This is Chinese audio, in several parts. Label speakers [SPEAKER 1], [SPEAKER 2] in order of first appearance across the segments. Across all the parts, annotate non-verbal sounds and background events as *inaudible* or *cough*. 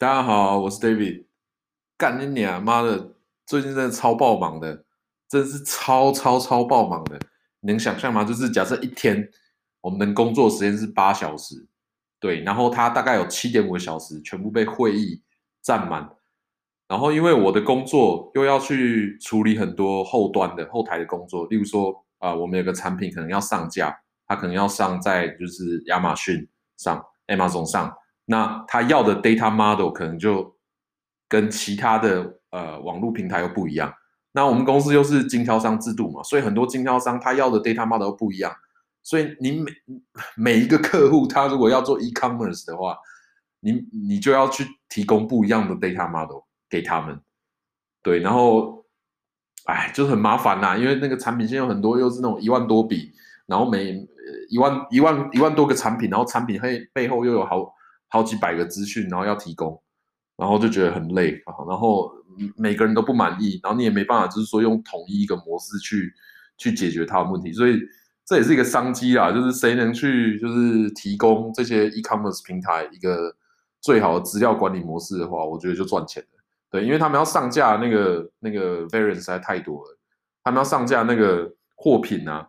[SPEAKER 1] 大家好，我是 David。干你娘妈的，最近真的超爆忙的，真是超超超爆忙的。能想象吗？就是假设一天我们的工作时间是八小时，对，然后它大概有七点五个小时全部被会议占满。然后因为我的工作又要去处理很多后端的后台的工作，例如说啊、我们有个产品可能要上架，它可能要上在就是亚马逊上、Amazon 上。那他要的 data model 可能就跟其他的呃网络平台又不一样。那我们公司又是经销商制度嘛，所以很多经销商他要的 data model 不一样。所以你每每一个客户他如果要做 e-commerce 的话，你你就要去提供不一样的 data model 给他们。对，然后哎，就是很麻烦呐，因为那个产品线有很多，又是那种一万多笔，然后每一万一万一万多个产品，然后产品背背后又有好。好几百个资讯，然后要提供，然后就觉得很累啊。然后每个人都不满意，然后你也没办法，就是说用统一一个模式去去解决他的问题。所以这也是一个商机啦，就是谁能去就是提供这些 e-commerce 平台一个最好的资料管理模式的话，我觉得就赚钱了。对，因为他们要上架那个那个 variance 实在太多了，他们要上架那个货品啊，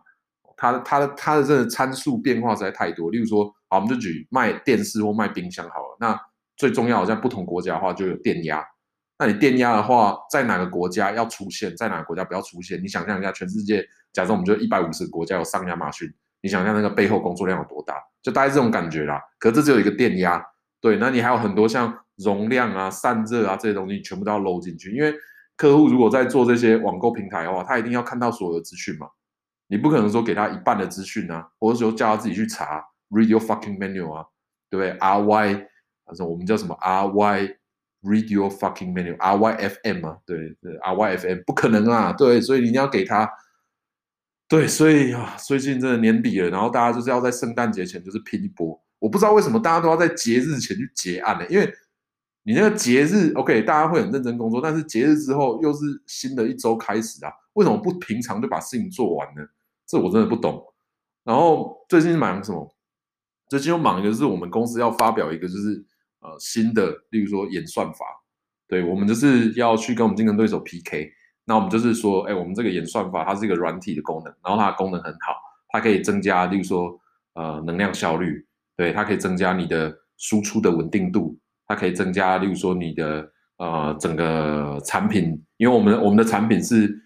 [SPEAKER 1] 它它的它的这个参数变化实在太多，例如说。好，我们就举卖电视或卖冰箱好了。那最重要，在不同国家的话，就有电压。那你电压的话，在哪个国家要出现，在哪个国家不要出现？你想象一下，全世界，假设我们就一百五十个国家有上亚马逊，你想象那个背后工作量有多大？就大概这种感觉啦。可是这只有一个电压，对，那你还有很多像容量啊、散热啊这些东西，全部都要搂进去。因为客户如果在做这些网购平台的话，他一定要看到所有的资讯嘛。你不可能说给他一半的资讯啊，或者说叫他自己去查。Radio fucking menu 啊，对不对？R Y，他说我们叫什么？Ry radio fucking menu，R Y F M 啊，对对，R Y F M 不可能啊，对，所以你一定要给他，对，所以啊，最近真的年底了，然后大家就是要在圣诞节前就是拼一波，我不知道为什么大家都要在节日前去结案呢？因为你那个节日，OK，大家会很认真工作，但是节日之后又是新的一周开始啊，为什么不平常就把事情做完呢？这我真的不懂。然后最近忙什么？最近又忙一个，是我们公司要发表一个，就是呃新的，例如说演算法，对，我们就是要去跟我们竞争对手 PK。那我们就是说，哎，我们这个演算法它是一个软体的功能，然后它的功能很好，它可以增加，例如说呃能量效率，对，它可以增加你的输出的稳定度，它可以增加，例如说你的呃整个产品，因为我们我们的产品是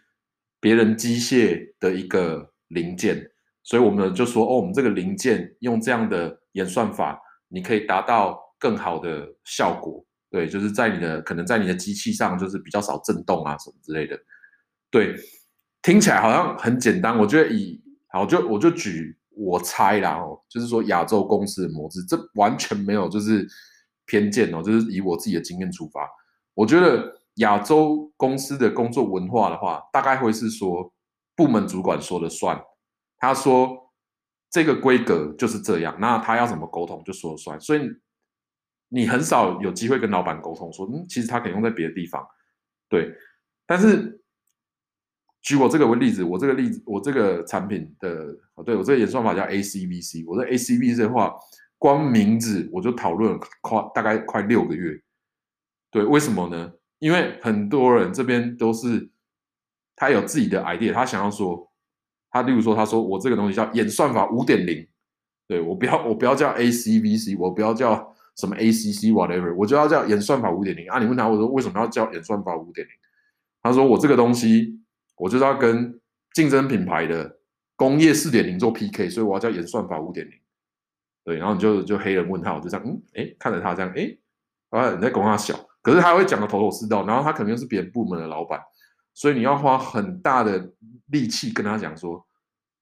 [SPEAKER 1] 别人机械的一个零件。所以我们就说，哦，我们这个零件用这样的演算法，你可以达到更好的效果。对，就是在你的可能在你的机器上，就是比较少震动啊什么之类的。对，听起来好像很简单。我觉得以好就我就举我猜啦哦，就是说亚洲公司的模式，这完全没有就是偏见哦，就是以我自己的经验出发，我觉得亚洲公司的工作文化的话，大概会是说部门主管说了算。他说：“这个规格就是这样，那他要怎么沟通就说了算。所以你很少有机会跟老板沟通说，嗯，其实他可以用在别的地方。对，但是举我这个为例子，我这个例子，我这个产品的哦，对，我这个演算法叫 ACVC。我的 ACVC 的话，光名字我就讨论快大概快六个月。对，为什么呢？因为很多人这边都是他有自己的 idea，他想要说。”他例如说，他说我这个东西叫演算法五点零，对，我不要，我不要叫 ACVC，我不要叫什么 ACC whatever，我就要叫演算法五点零啊！你问他，我说为什么要叫演算法五点零？他说我这个东西，我就是要跟竞争品牌的工业四点零做 PK，所以我要叫演算法五点零。对，然后你就就黑人问号，就这样，嗯，哎，看着他这样，哎，啊，你在讲他小，可是他会讲的头头是道，然后他可能又是别人部门的老板。所以你要花很大的力气跟他讲说，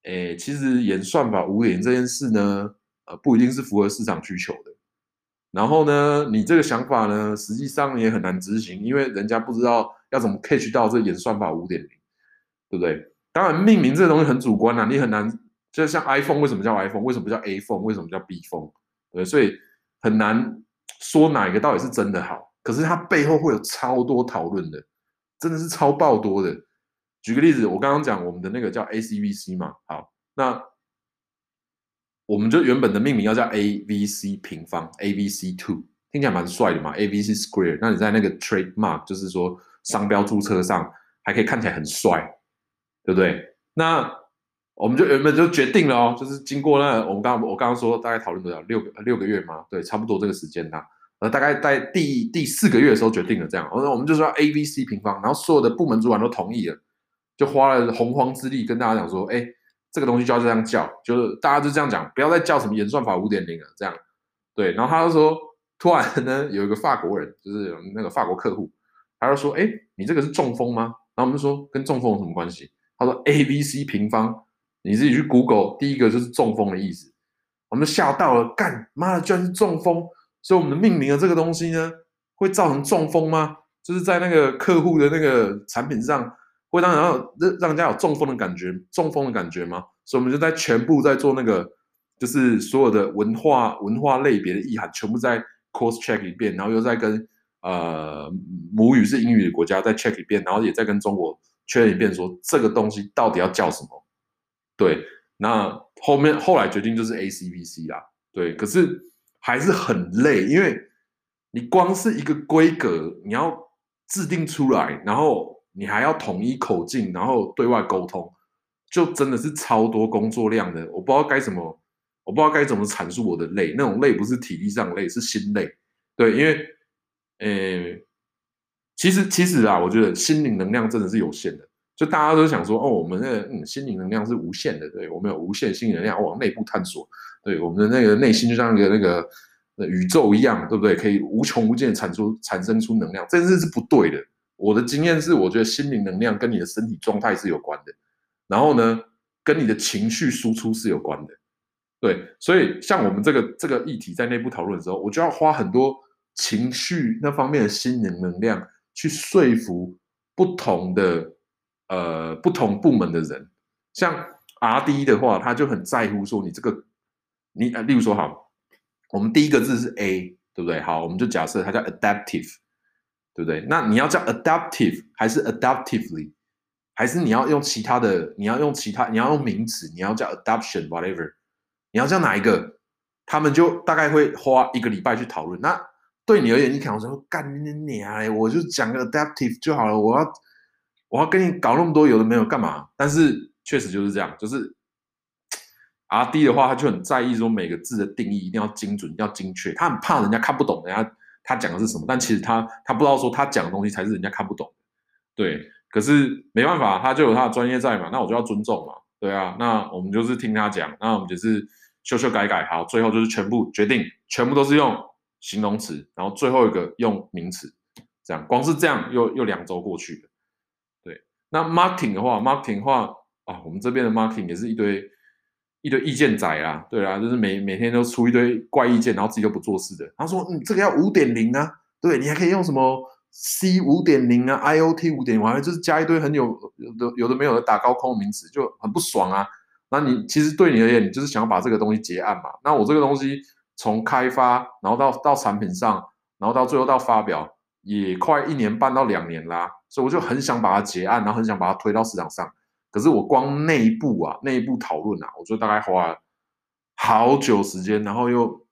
[SPEAKER 1] 诶，其实演算法五点这件事呢，呃，不一定是符合市场需求的。然后呢，你这个想法呢，实际上也很难执行，因为人家不知道要怎么 catch 到这演算法五点零，对不对？当然，命名这个东西很主观啊，你很难，就像 iPhone 为什么叫 iPhone，为什么叫 A phone，为什么叫 B phone，对，所以很难说哪一个到底是真的好。可是它背后会有超多讨论的。真的是超爆多的。举个例子，我刚刚讲我们的那个叫 ACVC 嘛，好，那我们就原本的命名要叫 AVC 平方，AVC two，听起来蛮帅的嘛，AVC Square。那你在那个 trademark，就是说商标注册上还可以看起来很帅，对不对？那我们就原本就决定了哦，就是经过那、我们刚我刚刚说大概讨论多少六个六个月嘛，对，差不多这个时间呐。呃，大概在第第四个月的时候决定了这样，那我们就说 A、B、C 平方，然后所有的部门主管都同意了，就花了洪荒之力跟大家讲说，哎，这个东西就要这样叫，就是大家就这样讲，不要再叫什么演算法五点零了，这样。对，然后他就说，突然呢，有一个法国人，就是那个法国客户，他就说，哎，你这个是中风吗？然后我们就说，跟中风有什么关系？他说 A、B、C 平方，你自己去 Google，第一个就是中风的意思。我们吓到了，干妈的，居然是中风！所以我们的命名的这个东西呢，会造成中风吗？就是在那个客户的那个产品上，会让让让让人家有中风的感觉，中风的感觉吗？所以我们就在全部在做那个。就是所有的文化文化类别的意涵全部在 cross check 一遍，然后又再跟呃母语是英语的国家再 check 一遍，然后也再跟中国确认一遍，说这个东西到底要叫什么？对，那后面后来决定就是 ACVC 啦，对，可是还是很累，因为你光是一个规格你要制定出来，然后你还要统一口径，然后对外沟通，就真的是超多工作量的，我不知道该怎么。我不知道该怎么阐述我的累，那种累不是体力上累，是心累。对，因为，呃，其实其实啊，我觉得心灵能量真的是有限的。就大家都想说，哦，我们那个嗯，心灵能量是无限的，对，我们有无限心灵能量往内部探索。对，我们的那个内心就像一个那个宇宙一样，对不对？可以无穷无尽的产出产生出能量，这是是不对的。我的经验是，我觉得心灵能量跟你的身体状态是有关的，然后呢，跟你的情绪输出是有关的。对，所以像我们这个这个议题在内部讨论的时候，我就要花很多情绪那方面的心灵能量去说服不同的呃不同部门的人。像 RD 的话，他就很在乎说你这个你呃，例如说好，我们第一个字是 A，对不对？好，我们就假设它叫 adaptive，对不对？那你要叫 adaptive 还是 adaptively，还是你要用其他的？你要用其他？你要用名词？你要叫 adoption whatever？你要叫哪一个？他们就大概会花一个礼拜去讨论。那对你而言，你可能说干你娘！我就讲个 adaptive 就好了。我要我要跟你搞那么多有的没有干嘛？但是确实就是这样，就是 R D 的话，他就很在意说每个字的定义一定要精准，一定要精确。他很怕人家看不懂人家他讲的是什么，但其实他他不知道说他讲的东西才是人家看不懂。对，可是没办法，他就有他的专业在嘛，那我就要尊重嘛。对啊，那我们就是听他讲，那我们就是。修修改改，好，最后就是全部决定，全部都是用形容词，然后最后一个用名词，这样，光是这样又又两周过去了。那 marketing 的话，marketing 的话啊，我们这边的 marketing 也是一堆一堆意见仔啊，对啊，就是每每天都出一堆怪意见，然后自己都不做事的。他说，嗯，这个要五点零啊，对，你还可以用什么 C 五点零啊，IOT 五点零，完了就是加一堆很有有的有的没有的打高空名词，就很不爽啊。那你其实对你而言，你就是想要把这个东西结案嘛？那我这个东西从开发，然后到到产品上，然后到最后到发表，也快一年半到两年啦。所以我就很想把它结案，然后很想把它推到市场上。可是我光内部啊，内部讨论啊，我就大概花了好久时间，然后又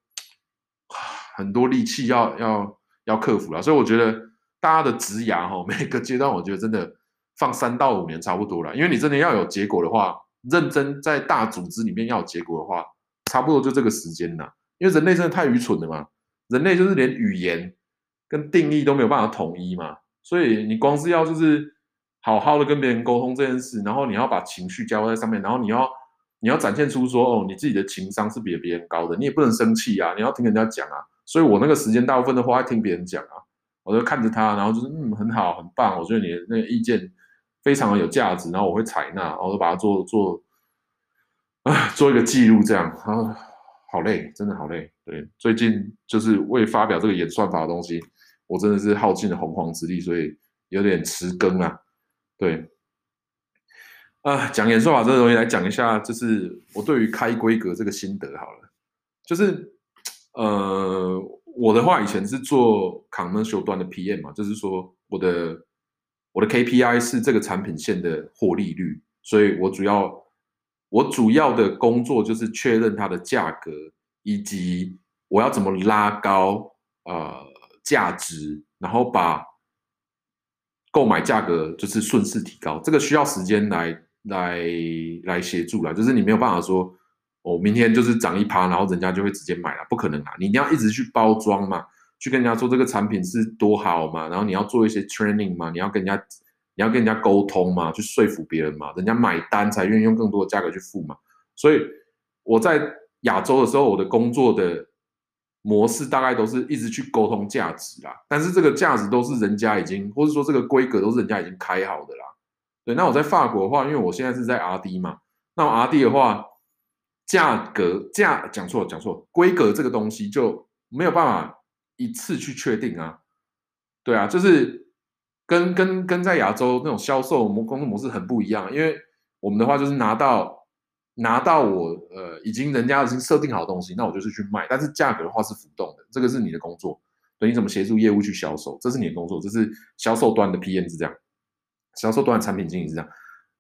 [SPEAKER 1] *sighs* 很多力气要要要克服了。所以我觉得大家的职涯哈，每个阶段我觉得真的放三到五年差不多了，因为你真的要有结果的话。认真在大组织里面要有结果的话，差不多就这个时间呐。因为人类真的太愚蠢了嘛，人类就是连语言跟定义都没有办法统一嘛。所以你光是要就是好好的跟别人沟通这件事，然后你要把情绪加在上面，然后你要你要展现出说哦，你自己的情商是比别人高的，你也不能生气啊，你要听人家讲啊。所以我那个时间大部分都花在听别人讲啊，我就看着他，然后就是嗯很好很棒，我觉得你的那个意见。非常的有价值，然后我会采纳，然后就把它做做，啊，做一个记录，这样啊，好累，真的好累。对，最近就是为发表这个演算法的东西，我真的是耗尽了洪荒之力，所以有点迟更啊。对，啊，讲演算法这个东西来讲一下，就是我对于开规格这个心得好了，就是呃，我的话以前是做 commercial 端的 PM 嘛，就是说我的。我的 KPI 是这个产品线的获利率，所以我主要我主要的工作就是确认它的价格，以及我要怎么拉高呃价值，然后把购买价格就是顺势提高，这个需要时间来来来协助啦，就是你没有办法说，我、哦、明天就是涨一趴，然后人家就会直接买了，不可能啊！你一定要一直去包装嘛，去跟人家说这个产品是多好嘛，然后你要做一些 training 嘛，你要跟人家你要跟人家沟通嘛，去说服别人嘛，人家买单才愿意用更多的价格去付嘛。所以我在亚洲的时候，我的工作的模式大概都是一直去沟通价值啦，但是这个价值都是人家已经，或者说这个规格都是人家已经开好的啦。对，那我在法国的话，因为我现在是在 RD 嘛，那我 RD 的话。价格价讲错讲错，规格这个东西就没有办法一次去确定啊，对啊，就是跟跟跟在亚洲那种销售模工作模式很不一样，因为我们的话就是拿到拿到我呃已经人家已经设定好的东西，那我就是去卖，但是价格的话是浮动的，这个是你的工作，对，你怎么协助业务去销售，这是你的工作，这是销售端的 PM 是这样，销售端的产品经理是这样，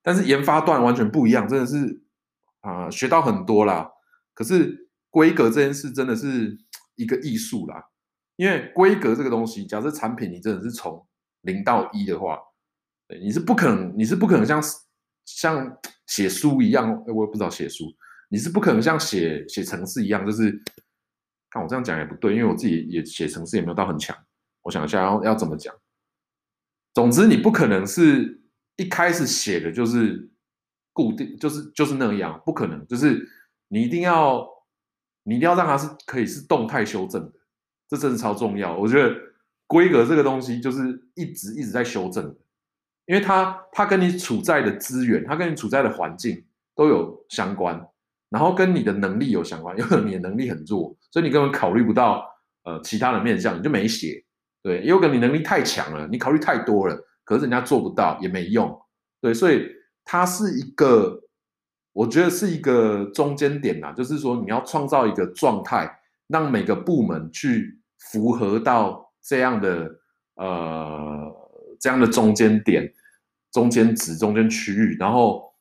[SPEAKER 1] 但是研发段完全不一样，真的是。啊、学到很多啦。可是规格这件事真的是一个艺术啦。因为规格这个东西，假设产品你真的是从零到一的话，对，你是不可能，你是不可能像像写书一样，我也不知道写书，你是不可能像写写程式一样，就是看我这样讲也不对，因为我自己也写程式也没有到很强。我想一下要要怎么讲。总之，你不可能是一开始写的就是。固定就是就是那样，不可能。就是你一定要，你一定要让它是可以是动态修正的，这真的超重要。我觉得规格这个东西就是一直一直在修正的，因为它它跟你处在的资源，它跟你处在的环境都有相关，然后跟你的能力有相关。因为你的能力很弱，所以你根本考虑不到呃其他的面向，你就没写。对，也有可能你能力太强了，你考虑太多了，可是人家做不到也没用。对，所以。它是一个，我觉得是一个中间点呐，就是说你要创造一个状态，让每个部门去符合到这样的呃这样的中间点、中间值、中间区域，然后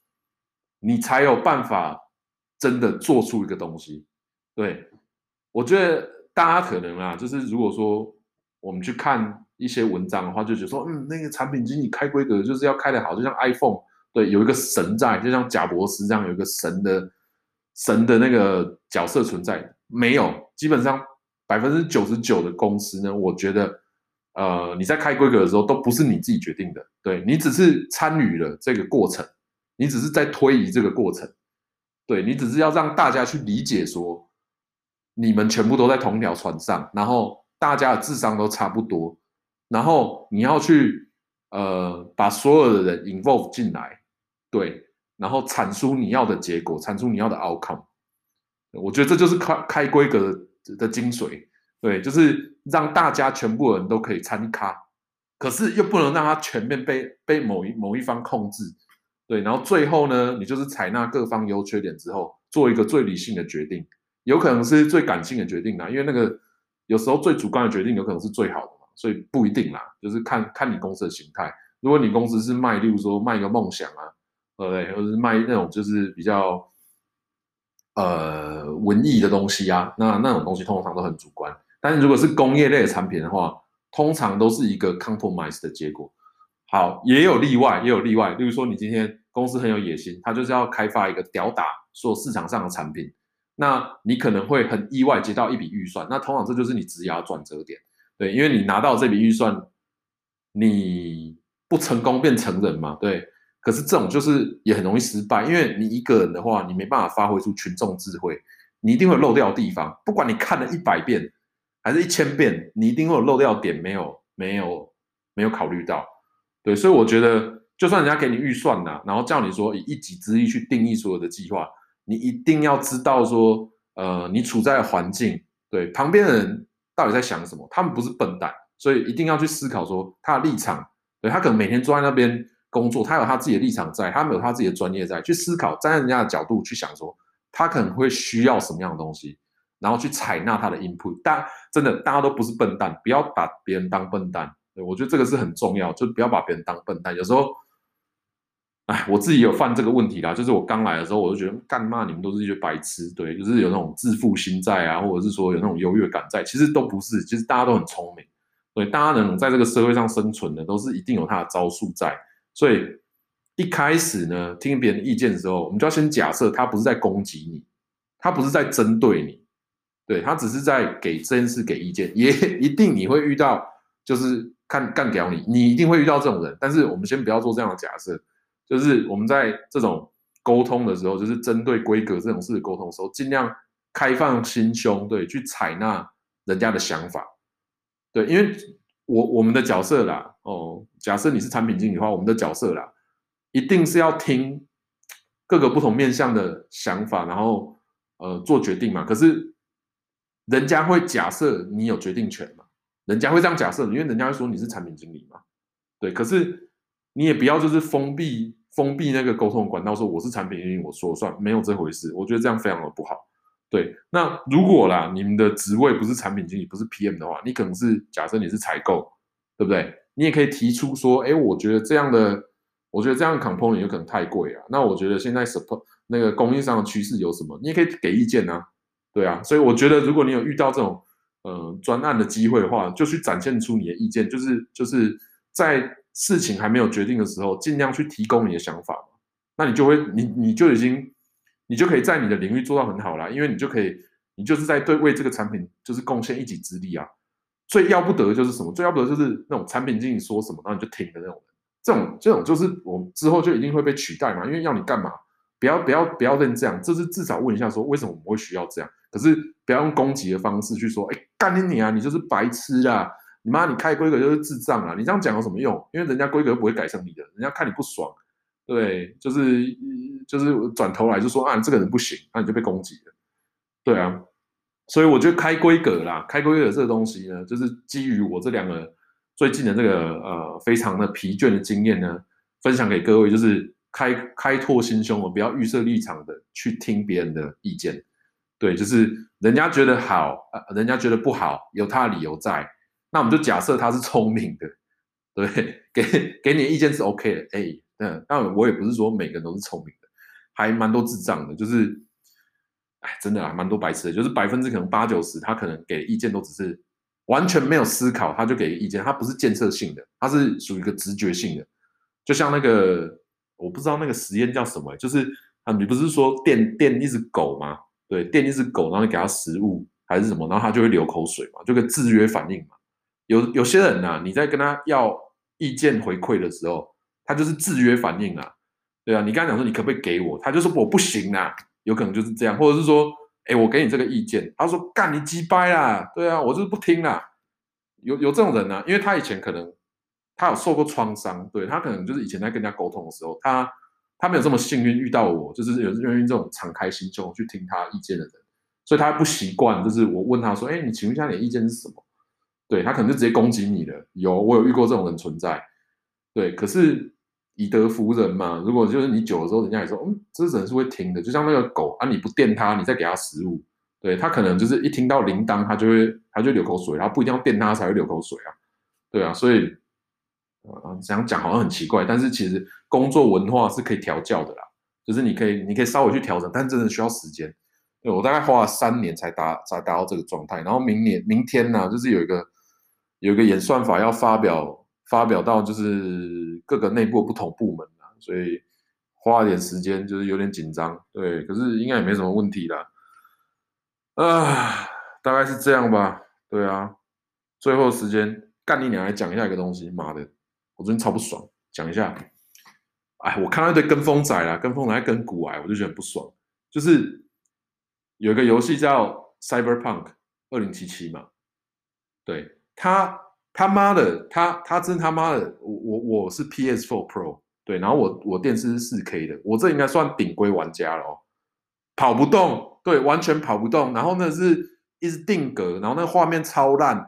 [SPEAKER 1] 你才有办法真的做出一个东西。对，我觉得大家可能啊，就是如果说我们去看一些文章的话，就觉得说，嗯，那个产品经理开规格就是要开得好，就像 iPhone。对，有一个神在，就像贾伯斯这样，有一个神的神的那个角色存在。没有，基本上百分之九十九的公司呢，我觉得，呃，你在开规格的时候都不是你自己决定的，对，你只是参与了这个过程，你只是在推移这个过程，对，你只是要让大家去理解说，你们全部都在同一条船上，然后大家的智商都差不多，然后你要去呃把所有的人 involve 进来。对，然后产出你要的结果，产出你要的 outcome，我觉得这就是开开规格的，的精髓。对，就是让大家全部人都可以参咖，可是又不能让它全面被被某一某一方控制。对，然后最后呢，你就是采纳各方优缺点之后，做一个最理性的决定，有可能是最感性的决定啦，因为那个有时候最主观的决定有可能是最好的嘛，所以不一定啦，就是看看你公司的形态。如果你公司是卖，例如说卖一个梦想啊。对，或者是卖那种就是比较呃文艺的东西啊，那那种东西通常都很主观。但是如果是工业类的产品的话，通常都是一个 compromise 的结果。好，也有例外，也有例外。例如说，你今天公司很有野心，他就是要开发一个屌打所有市场上的产品，那你可能会很意外接到一笔预算。那通常这就是你职涯转折点，对，因为你拿到这笔预算，你不成功变成人嘛，对。可是这种就是也很容易失败，因为你一个人的话，你没办法发挥出群众智慧，你一定会漏掉地方。不管你看了一百遍还是一千遍，你一定会有漏掉点没有没有没有考虑到。对，所以我觉得，就算人家给你预算呐，然后叫你说以一己之力去定义所有的计划，你一定要知道说，呃，你处在的环境，对，旁边的人到底在想什么？他们不是笨蛋，所以一定要去思考说他的立场。对，他可能每天坐在那边。工作，他有他自己的立场在，他没有他自己的专业在，去思考，站在人家的角度去想说，他可能会需要什么样的东西，然后去采纳他的 input。大真的，大家都不是笨蛋，不要把别人当笨蛋。对，我觉得这个是很重要，就不要把别人当笨蛋。有时候，哎，我自己有犯这个问题啦，就是我刚来的时候，我就觉得干嘛你们都是一些白痴，对，就是有那种自负心在啊，或者是说有那种优越感在，其实都不是，其实大家都很聪明，对，大家能在这个社会上生存的，都是一定有他的招数在，所以一开始呢，听别人意见的时候，我们就要先假设他不是在攻击你，他不是在针对你，对，他只是在给真是给意见，也一定你会遇到，就是看干掉你，你一定会遇到这种人，但是我们先不要做这样的假设。就是我们在这种沟通的时候，就是针对规格这种事的沟通的时候，尽量开放心胸，对，去采纳人家的想法，对，因为我我们的角色啦，哦，假设你是产品经理的话，我们的角色啦，一定是要听各个不同面向的想法，然后呃做决定嘛。可是人家会假设你有决定权嘛？人家会这样假设，因为人家会说你是产品经理嘛，对。可是你也不要就是封闭。封闭那个沟通管道，说我是产品经理，我说了算，没有这回事。我觉得这样非常的不好。对，那如果啦，你们的职位不是产品经理，不是 PM 的话，你可能是假设你是采购，对不对？你也可以提出说，哎，我觉得这样的，我觉得这样的 component 有可能太贵啊。那我觉得现在 support 那个供应商的趋势有什么？你也可以给意见啊。对啊，所以我觉得如果你有遇到这种呃专案的机会的话，就去展现出你的意见，就是就是在。事情还没有决定的时候，尽量去提供你的想法，那你就会，你你就已经，你就可以在你的领域做到很好了，因为你就可以，你就是在对为这个产品就是贡献一己之力啊。最要不得的就是什么？最要不得就是那种产品经理说什么，然后你就听的那种人。这种这种就是我之后就一定会被取代嘛，因为要你干嘛？不要不要不要认这样，就是至少问一下说为什么我们会需要这样？可是不要用攻击的方式去说，哎，干你你啊，你就是白痴啊。你妈，你开规格就是智障啊！你这样讲有什么用？因为人家规格不会改成你的，人家看你不爽，对，就是就是转头来就说啊，这个人不行，那你就被攻击了，对啊。所以我觉得开规格啦，开规格这个东西呢，就是基于我这两个最近的这个呃非常的疲倦的经验呢，分享给各位，就是开开拓心胸，我不要预设立场的去听别人的意见，对，就是人家觉得好，呃，人家觉得不好，有他的理由在。那我们就假设他是聪明的，*laughs* 对，*laughs* 给给你的意见是 OK 的，哎，嗯，那我也不是说每个人都是聪明的，还蛮多智障的，就是，哎，真的啊，蛮多白痴的，就是百分之可能八九十，他可能给的意见都只是完全没有思考，他就给意见，他不是建设性的，他是属于一个直觉性的，就像那个我不知道那个实验叫什么，就是啊，你不是说电电一只狗吗？对，电一只狗，然后你给它食物还是什么，然后它就会流口水嘛，就个制约反应嘛。有有些人呐、啊，你在跟他要意见回馈的时候，他就是制约反应啊，对啊，你刚才讲说你可不可以给我，他就说我不行啊，有可能就是这样，或者是说，哎，我给你这个意见，他说干你鸡掰啦，对啊，我就是不听啦，有有这种人啊，因为他以前可能他有受过创伤，对，他可能就是以前在跟人家沟通的时候，他他没有这么幸运遇到我，就是有愿意这种敞开心胸去听他意见的人，所以他不习惯，就是我问他说，哎，你请问一下你的意见是什么？对，他可能就直接攻击你了。有，我有遇过这种人存在。对，可是以德服人嘛。如果就是你久了之后，人家也说，嗯，这人是会听的。就像那个狗啊，你不电它，你再给它食物，对，它可能就是一听到铃铛，它就会它就流口水。它不一定要电它才会流口水啊。对啊，所以啊，这样讲好像很奇怪，但是其实工作文化是可以调教的啦。就是你可以，你可以稍微去调整，但真的需要时间。对，我大概花了三年才达才达到这个状态。然后明年明天呢，就是有一个。有一个演算法要发表，发表到就是各个内部不同部门啊，所以花了点时间，就是有点紧张。对，可是应该也没什么问题啦。啊，大概是这样吧。对啊，最后时间干你娘来讲一下一个东西。妈的，我最近超不爽，讲一下。哎，我看到一堆跟风仔啦，跟风仔跟股癌，我就觉得很不爽。就是有一个游戏叫 Cyberpunk 二零七七嘛，对。他他妈的，他他真他妈的，我我我是 PS4 Pro 对，然后我我电视是四 K 的，我这应该算顶规玩家了哦，跑不动，对，完全跑不动，然后呢是一直定格，然后那个画面超烂，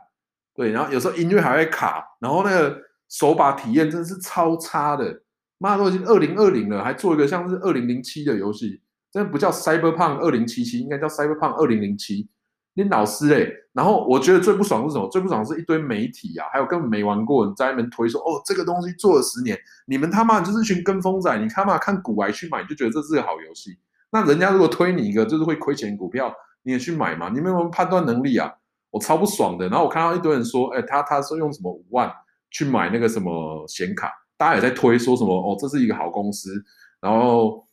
[SPEAKER 1] 对，然后有时候音乐还会卡，然后那个手把体验真的是超差的，妈都已经二零二零了，还做一个像是二零零七的游戏，真的不叫 Cyberpunk 二零七七，应该叫 Cyberpunk 二零零七。你老师嘞？然后我觉得最不爽是什么？最不爽是一堆媒体啊，还有根本没玩过，你在那边推说哦，这个东西做了十年，你们他妈就是一群跟风仔，你他妈看股癌去买，你就觉得这是个好游戏。那人家如果推你一个就是会亏钱股票，你也去买嘛？你没有判断能力啊？我超不爽的。然后我看到一堆人说，哎，他他说用什么五万去买那个什么显卡，大家也在推说什么哦，这是一个好公司，然后。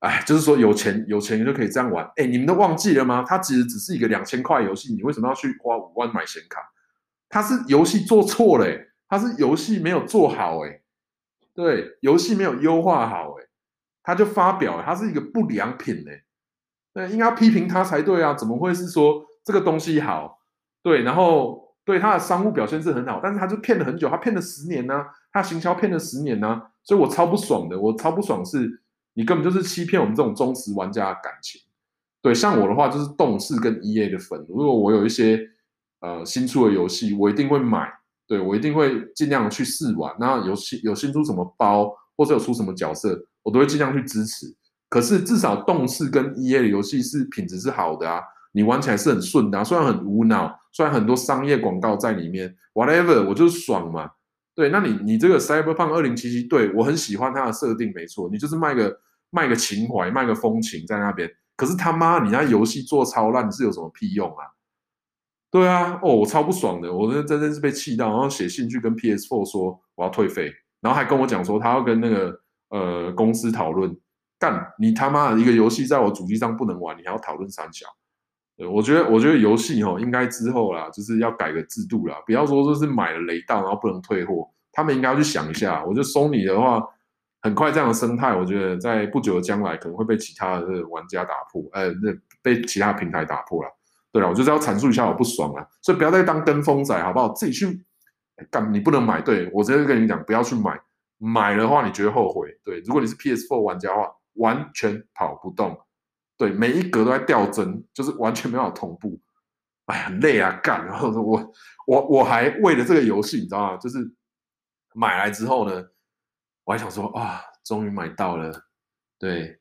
[SPEAKER 1] 哎，就是说有钱有钱就可以这样玩。哎，你们都忘记了吗？它其实只是一个两千块游戏，你为什么要去花五万买显卡？它是游戏做错了，它是游戏没有做好，哎，对，游戏没有优化好，哎，他就发表，它是一个不良品，哎，对，应该批评他才对啊，怎么会是说这个东西好？对，然后对他的商务表现是很好，但是他就骗了很久，他骗了十年呢，他行销骗了十年呢，所以我超不爽的，我超不爽是。你根本就是欺骗我们这种忠实玩家的感情，对，像我的话就是动视跟 EA 的粉。如果我有一些呃新出的游戏，我一定会买，对，我一定会尽量去试玩。那有新有新出什么包，或者有出什么角色，我都会尽量去支持。可是至少动视跟 EA 的游戏是品质是好的啊，你玩起来是很顺的啊，虽然很无脑，虽然很多商业广告在里面，whatever，我就是爽嘛。对，那你你这个 Cyberpunk 2077，对，我很喜欢它的设定，没错，你就是卖个卖个情怀，卖个风情在那边。可是他妈，你那游戏做超烂，是有什么屁用啊？对啊，哦，我超不爽的，我真真的是被气到，然后写信去跟 PS4 说我要退费，然后还跟我讲说他要跟那个呃公司讨论，干你他妈的一个游戏在我主机上不能玩，你还要讨论三小？对，我觉得我觉得游戏齁应该之后啦，就是要改个制度啦，不要说说是买了雷到然后不能退货，他们应该要去想一下。我觉得 Sony 的话，很快这样的生态，我觉得在不久的将来可能会被其他的玩家打破，呃，那被其他平台打破了。对了，我就是要阐述一下我不爽啊，所以不要再当跟风仔好不好？自己去干，你不能买，对，我直接跟你讲，不要去买，买的话你觉得后悔。对，如果你是 PS4 玩家的话，完全跑不动。对，每一格都在掉帧，就是完全没有同步，哎，很累啊，干！然后我我我还为了这个游戏，你知道吗？就是买来之后呢，我还想说啊，终于买到了，对，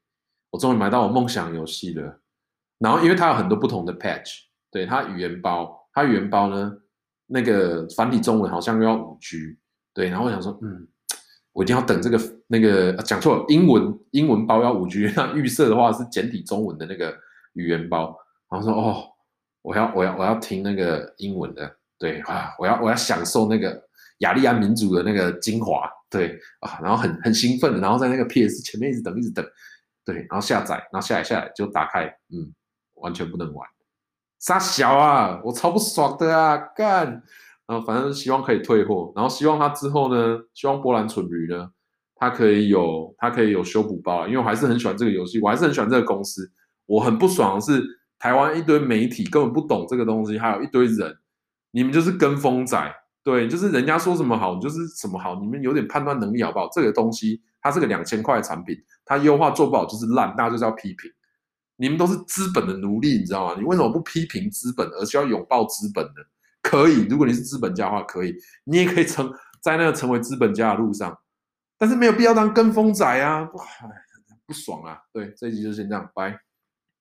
[SPEAKER 1] 我终于买到我梦想游戏了。然后因为它有很多不同的 patch，对，它语言包，它语言包呢，那个繁体中文好像又要五 G，对，然后我想说，嗯。我一定要等这个那个讲错了，英文英文包要五 G，*laughs* 那预设的话是简体中文的那个语言包。然后说哦，我要我要我要听那个英文的，对啊，我要我要享受那个雅利安民族的那个精华，对啊，然后很很兴奋，然后在那个 PS 前面一直等一直等，对，然后下载，然后下载下来就打开，嗯，完全不能玩，傻小啊，我超不爽的啊，干！然后反正希望可以退货，然后希望他之后呢，希望波兰蠢驴呢，他可以有他可以有修补包，因为我还是很喜欢这个游戏，我还是很喜欢这个公司。我很不爽的是台湾一堆媒体根本不懂这个东西，还有一堆人，你们就是跟风仔，对，就是人家说什么好，你就是什么好，你们有点判断能力好不好？这个东西它是个两千块的产品，它优化做不好就是烂，大家就是要批评。你们都是资本的奴隶，你知道吗？你为什么不批评资本，而需要拥抱资本呢？可以，如果你是资本家的话，可以，你也可以成在那个成为资本家的路上，但是没有必要当跟风仔啊，不爽啊！对，这一集就先这样，拜。